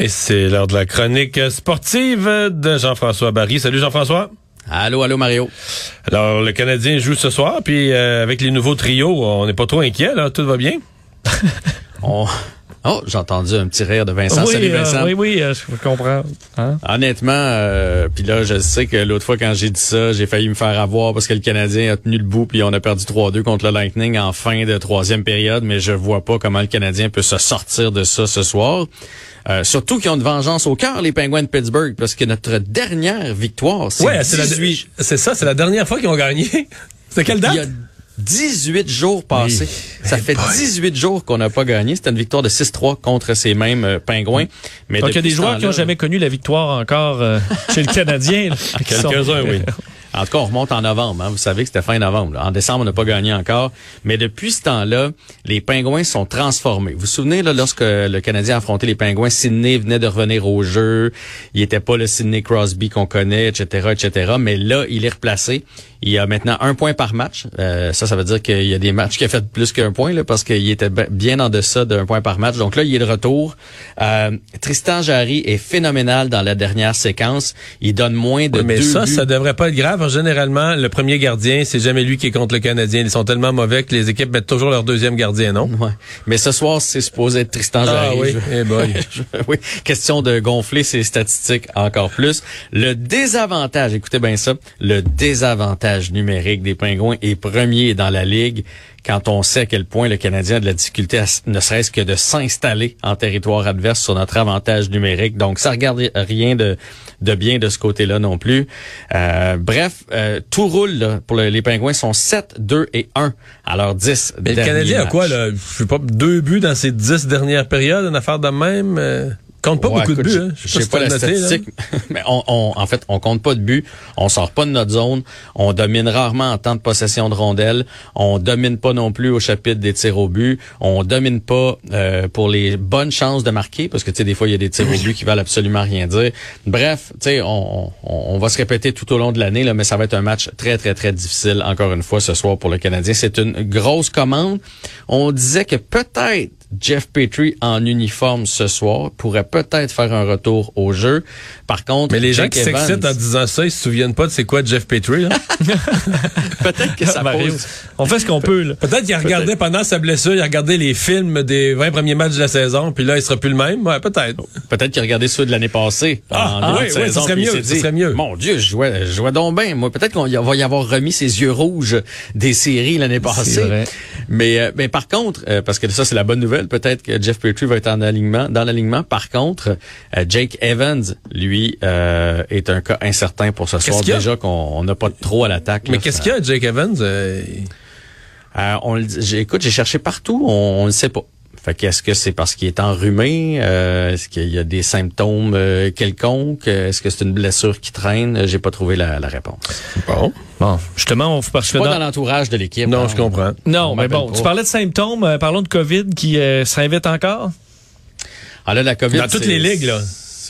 Et c'est l'heure de la chronique sportive de Jean-François Barry. Salut Jean-François. Allô, allô Mario. Alors, le Canadien joue ce soir, puis euh, avec les nouveaux trios, on n'est pas trop inquiet, là, tout va bien? on... Oh, j'ai entendu un petit rire de Vincent. Oui, Salut euh, oui, oui, euh, je comprends. Hein? Honnêtement, euh, puis là, je sais que l'autre fois quand j'ai dit ça, j'ai failli me faire avoir parce que le Canadien a tenu le bout puis on a perdu 3-2 contre le Lightning en fin de troisième période, mais je vois pas comment le Canadien peut se sortir de ça ce soir. Euh, surtout qu'ils ont une vengeance au cœur, les Penguins de Pittsburgh, parce que notre dernière victoire, c'est Ouais, c'est la- 18 c'est ça, c'est la dernière fois qu'ils ont gagné. C'est quelle date? Il y a 18 jours passés. Ça fait boy. 18 jours qu'on n'a pas gagné. C'était une victoire de 6-3 contre ces mêmes euh, pingouins. Mais Donc, il y a des joueurs qui n'ont jamais connu la victoire encore euh, chez le Canadien. Quelques-uns, oui. En tout cas, on remonte en novembre. hein. Vous savez que c'était fin novembre. là. En décembre, on n'a pas gagné encore. Mais depuis ce temps-là, les Pingouins sont transformés. Vous vous souvenez, là, lorsque le Canadien affrontait les Pingouins, Sidney venait de revenir au jeu. Il était pas le Sidney Crosby qu'on connaît, etc., etc. Mais là, il est replacé. Il a maintenant un point par match. Euh, ça, ça veut dire qu'il y a des matchs qui a fait plus qu'un point, là, parce qu'il était bien en deçà d'un point par match. Donc là, il est de retour. Euh, Tristan Jarry est phénoménal dans la dernière séquence. Il donne moins de Ouais, mais deux ça, buts. ça devrait pas être grave. Généralement, le premier gardien, c'est jamais lui qui est contre le Canadien. Ils sont tellement mauvais que les équipes mettent toujours leur deuxième gardien, non? Ouais. Mais ce soir, c'est supposé être Tristan Ah Jarry. oui, eh boy. Oui, question de gonfler ses statistiques encore plus. Le désavantage, écoutez bien ça, le désavantage numérique des Pingouins est premier dans la ligue quand on sait à quel point le Canadien a de la difficulté à ne serait-ce que de s'installer en territoire adverse sur notre avantage numérique. Donc, ça regarde rien de, de bien de ce côté-là non plus. Euh, bref, euh, tout roule là, pour le- les Pingouins. sont 7, 2 et 1 à leurs 10 Mais le derniers Canadien a quoi, là? Je sais pas, deux buts dans ses dix dernières périodes, une affaire de même? euh, compte pas Ouais, beaucoup de buts, je- hein? Je sais pas la là. statistique, mais on, on- en fait, on compte pas de buts, on sort pas de notre zone, on domine rarement en temps de possession de rondelles, on domine pas non plus au chapitre des tirs au but, on domine pas euh, pour les bonnes chances de marquer, parce que tu sais des fois il y a des tirs au but qui valent absolument rien dire. Bref, tu sais, on, on, on va se répéter tout au long de l'année là, mais ça va être un match très très très difficile encore une fois ce soir pour le Canadien. C'est une grosse commande. On disait que peut-être Jeff Petrie en uniforme ce soir pourrait peut-être faire un retour au jeu. Par contre, Mais les gens qui s'excitent en disant ça, ils se souviennent pas de c'est quoi Jeff Petrie, là? peut-être que ça pose on fait ce qu'on peut. Là. Peut-être qu'il a regardé pendant sa blessure, il a regardé les films des 20 premiers matchs de la saison, puis là, il sera plus le même. Ouais, peut-être. Peut-être qu'il a regardé ceux de l'année passée. Ah, en ah, oui, de oui, saison, ça serait mieux, ça dit, serait mieux. Mon Dieu, je jouais, je jouais donc bien. Moi, peut-être qu'on y- va y avoir remis ses yeux rouges des séries l'année passée. vrai. Mais, euh, mais par contre, euh, parce que ça c'est la bonne nouvelle, peut-être que Jeff Petrie va être en alignement, dans l'alignement. Par contre, euh, Jake Evans, lui, euh, est un cas incertain pour ce soir. Déjà qu'on on n'a pas trop à l'attaque. Mais qu'est-ce qu'il y a, Jake Evans? Euh, Euh, on le dit- j'ai- écoute, j'ai cherché partout, on ne sait pas. Fait qu'est-ce que c'est? Parce qu'il est enrhumé? Euh, Est-ce qu'il y a des symptômes euh, quelconques? Est-ce que c'est une blessure qui traîne? J'ai pas trouvé la, la réponse. Bon. Bon, justement, on parce que Pas dans- dans l'entourage de l'équipe. Non, hein. je comprends. Non, On mais bon, pas. tu parlais de symptômes. euh, parlons de COVID qui euh, s'invite encore? Ah là, la COVID. Dans toutes les ligues, là.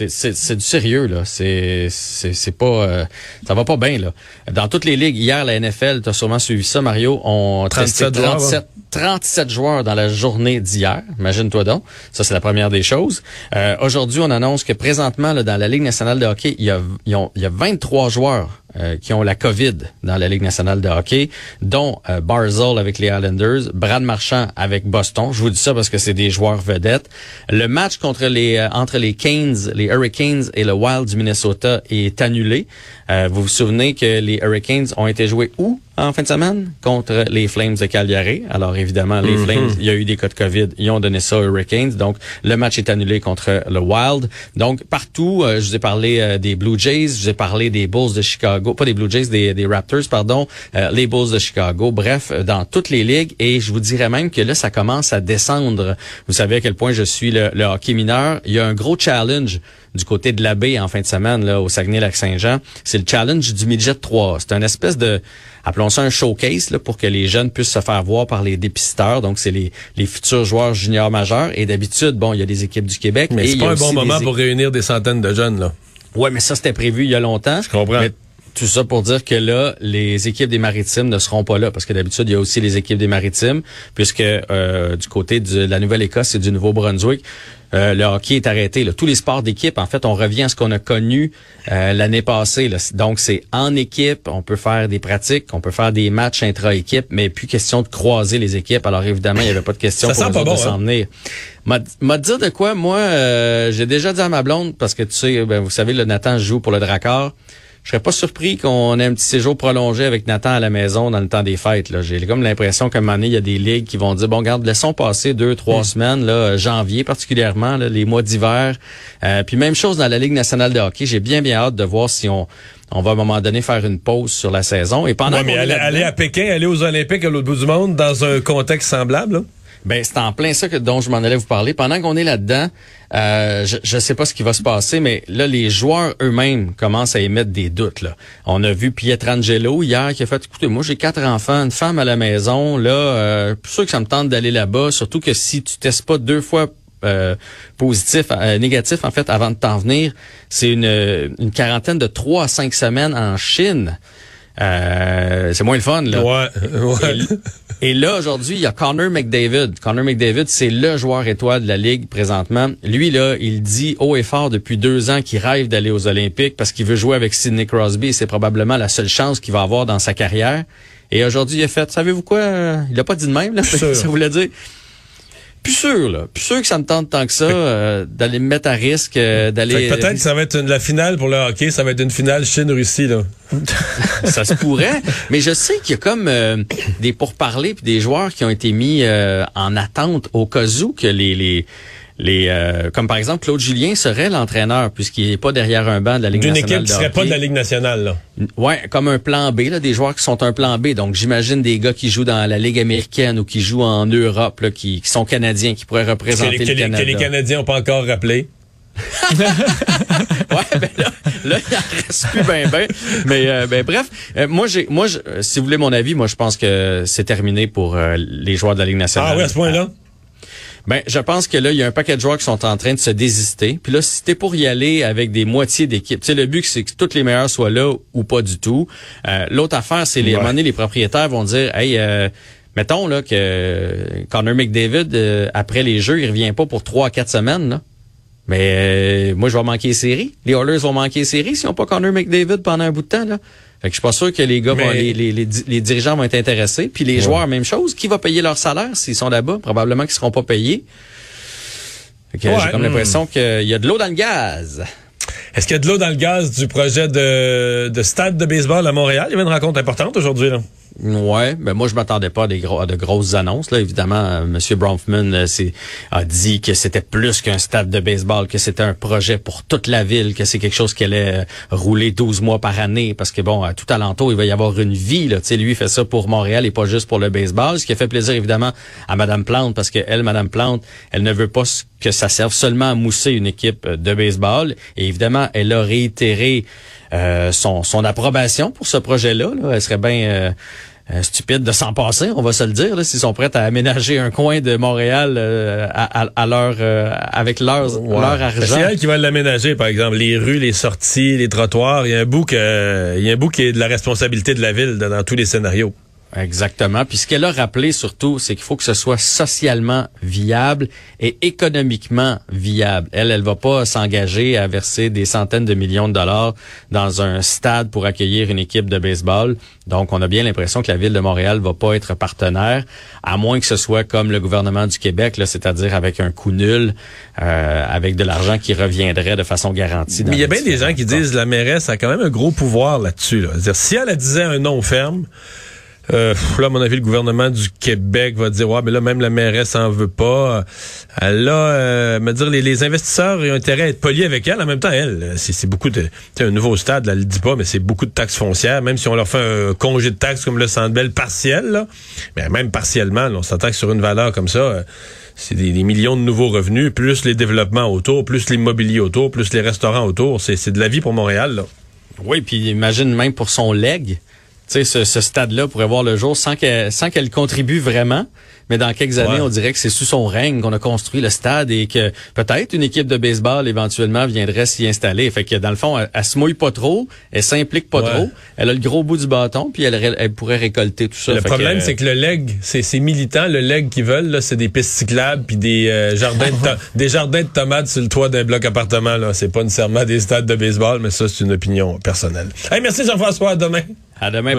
C'est, du sérieux, là. C'est, c'est, pas, euh, ça va pas bien, là. Dans toutes les ligues, hier, la NFL, tu as sûrement suivi ça, Mario, on 37 testé joueurs, 37, 37 joueurs dans la journée d'hier. Imagine-toi donc. Ça, c'est la première des choses. Euh, aujourd'hui, on annonce que présentement, là, dans la Ligue nationale de hockey, il y a, il y a 23 joueurs euh, qui ont la COVID dans la Ligue nationale de hockey, dont euh, Barzell avec les Islanders, Brad Marchand avec Boston. Je vous dis ça parce que c'est des joueurs vedettes. Le match contre les euh, entre les Canes, les Hurricanes et le Wild du Minnesota est annulé. Euh, vous vous souvenez que les Hurricanes ont été joués où? En fin de semaine contre les Flames de Calgary. Alors évidemment, les Flames, il y a eu des cas de COVID, ils ont donné ça aux Hurricanes. Donc le match est annulé contre le Wild. Donc partout, euh, je vous ai parlé euh, des Blue Jays, je vous ai parlé des Bulls de Chicago, pas des Blue Jays, des, des Raptors, pardon, euh, les Bulls de Chicago. Bref, dans toutes les ligues. Et je vous dirais même que là, ça commence à descendre. Vous savez à quel point je suis le, le hockey mineur. Il y a un gros challenge du côté de la baie en fin de semaine là au Saguenay-Lac-Saint-Jean. C'est le challenge du midget 3. C'est un espèce de appelons ça un showcase là, pour que les jeunes puissent se faire voir par les dépisteurs. Donc c'est les, les futurs joueurs juniors majeurs et d'habitude bon, il y a des équipes du Québec Mais c'est pas un bon moment pour réunir des centaines de jeunes, là. Ouais, mais ça c'était prévu il y a longtemps. Je comprends. Mais Tout ça pour dire que là, les équipes des maritimes ne seront pas là, parce que d'habitude, il y a aussi les équipes des maritimes, puisque euh, du côté de la Nouvelle-Écosse et du Nouveau-Brunswick, euh, le hockey est arrêté. Là. Tous les sports d'équipe, en fait, on revient à ce qu'on a connu euh, l'année passée. Là. Donc, c'est en équipe, on peut faire des pratiques, on peut faire des matchs intra-équipe, mais plus question de croiser les équipes. Alors, évidemment, il n'y avait pas de question pour nous de s'en hein? venir. M'a dire de quoi, moi, euh, j'ai déjà dit à ma blonde, parce que tu sais, ben, vous savez, le Nathan joue pour le Drakkar je serais pas surpris qu'on ait un petit séjour prolongé avec Nathan à la maison dans le temps des fêtes. Là. J'ai comme l'impression qu'à un moment donné, il y a des ligues qui vont dire, bon, garde, laissons passer deux, trois hmm. semaines, là, janvier particulièrement, les mois d'hiver. Euh, puis même chose dans la Ligue nationale de hockey. J'ai bien, bien hâte de voir si on on va à un moment donné faire une pause sur la saison. Et pendant mais aller, à Pékin, aller aux Olympiques à l'autre bout du monde dans un contexte semblable, là? Ben c'est en plein ça que dont je m'en allais vous parler. Pendant qu'on est là-dedans, euh, je ne sais pas ce qui va se passer, mais là les joueurs eux-mêmes commencent à émettre des doutes. Là. On a vu Pietrangelo hier qui a fait, écoutez, moi j'ai quatre enfants, une femme à la maison, là, euh, plus sûr que ça me tente d'aller là-bas, surtout que si tu testes pas deux fois euh, positif, euh, négatif en fait avant de t'en venir, c'est une, une quarantaine de trois à cinq semaines en Chine. Euh, c'est moins le fun, là. Ouais, Et, là, aujourd'hui, il y a Connor McDavid. Connor McDavid, c'est le joueur étoile de la Ligue présentement. Lui, là, il dit haut et fort depuis deux ans qu'il rêve d'aller aux Olympiques parce qu'il veut jouer avec Sidney Crosby. C'est probablement la seule chance qu'il va avoir dans sa carrière. Et aujourd'hui, il a fait, savez-vous quoi? Il a pas dit de même, là. ça voulait dire, plus sûr, là. Plus sûr que ça me tente tant que ça euh, d'aller me mettre à risque, euh, d'aller. Peut-être que ça va être une, la finale pour le hockey, ça va être une finale Chine-Russie, là. ça se pourrait, mais je sais qu'il y a comme euh, des pourparlers puis des joueurs qui ont été mis en attente au cas où que les, les les euh, comme par exemple Claude Julien serait l'entraîneur puisqu'il n'est pas derrière un banc de la Ligue nationale. D'une équipe qui serait pas de la Ligue nationale là. Ouais, comme un plan B là, des joueurs qui sont un plan B. Donc j'imagine des gars qui jouent dans la Ligue américaine ou qui jouent en Europe là, qui, qui sont canadiens qui pourraient représenter le Canada. Que les Canadiens n'ont pas encore rappelé. ouais, ben là, là, il en reste plus ben ben. Mais euh, ben bref, euh, moi j'ai, moi, si vous voulez mon avis, moi je pense que c'est terminé pour les joueurs de la Ligue nationale. Ah oui, à ce point-là? Ben, je pense que là, il y a un paquet de joueurs qui sont en train de se désister. Puis là, si t'es pour y aller avec des moitiés d'équipe, tu sais, le but, c'est que tous les meilleurs soient là ou pas du tout. Euh, L'autre affaire, c'est les, ouais. les propriétaires vont dire, hey, euh, mettons là que Connor McDavid, euh, après les jeux, il revient pas pour trois à quatre semaines, là. Mais euh, moi, je vais manquer les séries. Les Oilers vont manquer les séries s'ils n'ont pas Connor McDavid pendant un bout de temps, là. Fait que je suis pas sûr que les gars vont, les, les, les, dirigeants vont être intéressés. Puis les joueurs, même chose. Qui va payer leur salaire s'ils sont là-bas? Probablement qu'ils seront pas payés. Fait que j'ai comme l'impression qu'il y a de l'eau dans le gaz. Est-ce qu'il y a de l'eau dans le gaz du projet de, de stade de baseball à Montréal? Il y avait une rencontre importante aujourd'hui, là. Ouais, ben moi je m'attendais pas à, des gros, à de grosses annonces là. Évidemment, euh, Monsieur Bronfman euh, a dit que c'était plus qu'un stade de baseball, que c'était un projet pour toute la ville, que c'est quelque chose qui allait euh, rouler 12 mois par année, parce que bon, à tout alentour il va y avoir une vie là. Tu sais, lui fait ça pour Montréal et pas juste pour le baseball, ce qui a fait plaisir évidemment à Madame Plante, parce que elle, Madame Plante, elle ne veut pas que ça serve seulement à mousser une équipe de baseball. Et évidemment, elle a réitéré euh, son, son approbation pour ce projet-là. Là. Elle serait bien euh, stupide de s'en passer, on va se le dire, s'ils sont prêts à aménager un coin de Montréal euh, à, à, leur euh, avec leur, leur argent. C'est elle qui va l'aménager, par exemple, les rues, les sorties, les trottoirs. Il y a un bout que, il y a un bout qui est de la responsabilité de la ville dans tous les scénarios. Exactement. Puis ce qu'elle a rappelé surtout, c'est qu'il faut que ce soit socialement viable et économiquement viable. Elle, elle va pas s'engager à verser des centaines de millions de dollars dans un stade pour accueillir une équipe de baseball. Donc, on a bien l'impression que la ville de Montréal va pas être partenaire, à moins que ce soit comme le gouvernement du Québec, c'est-à-dire avec un coût nul, euh, avec de l'argent qui reviendrait de façon garantie. Mais il y a bien des gens qui disent la mairesse a quand même un gros pouvoir là-dessus. Là. si elle disait un nom ferme, euh, là, à mon avis, le gouvernement du Québec va dire, ouais, mais là, même la mairesse en veut pas. Euh, là, euh, me dire, les, les, investisseurs ont intérêt à être polis avec elle. En même temps, elle, c'est beaucoup de, un nouveau stade, là, elle le dit pas, mais c'est beaucoup de taxes foncières. Même si on leur fait un congé de taxes comme le Centre partiel, là, mais même partiellement, on s'attaque sur une valeur comme ça. Euh, c'est des, des, millions de nouveaux revenus, plus les développements autour, plus l'immobilier autour, plus les restaurants autour. C'est de la vie pour Montréal, là. Oui, puis imagine même pour son leg ce, ce stade-là pourrait voir le jour sans qu'elle sans qu'elle contribue vraiment, mais dans quelques années, Ouais. on dirait que c'est sous son règne qu'on a construit le stade et que peut-être une équipe de baseball éventuellement viendrait s'y installer. Fait que dans le fond, elle, elle se mouille pas trop, elle s'implique pas Ouais. trop, elle a le gros bout du bâton, puis elle, elle pourrait récolter tout ça. Le Fait problème, que, c'est que le leg, c'est c'est militant. Le leg qu'ils veulent, là, c'est des pistes cyclables puis des euh, jardins de des jardins de tomates sur le toit d'un bloc appartement. Là, c'est pas nécessairement des stades de baseball, mais ça, c'est une opinion personnelle. Hey, merci Jean-François. À demain. À demain.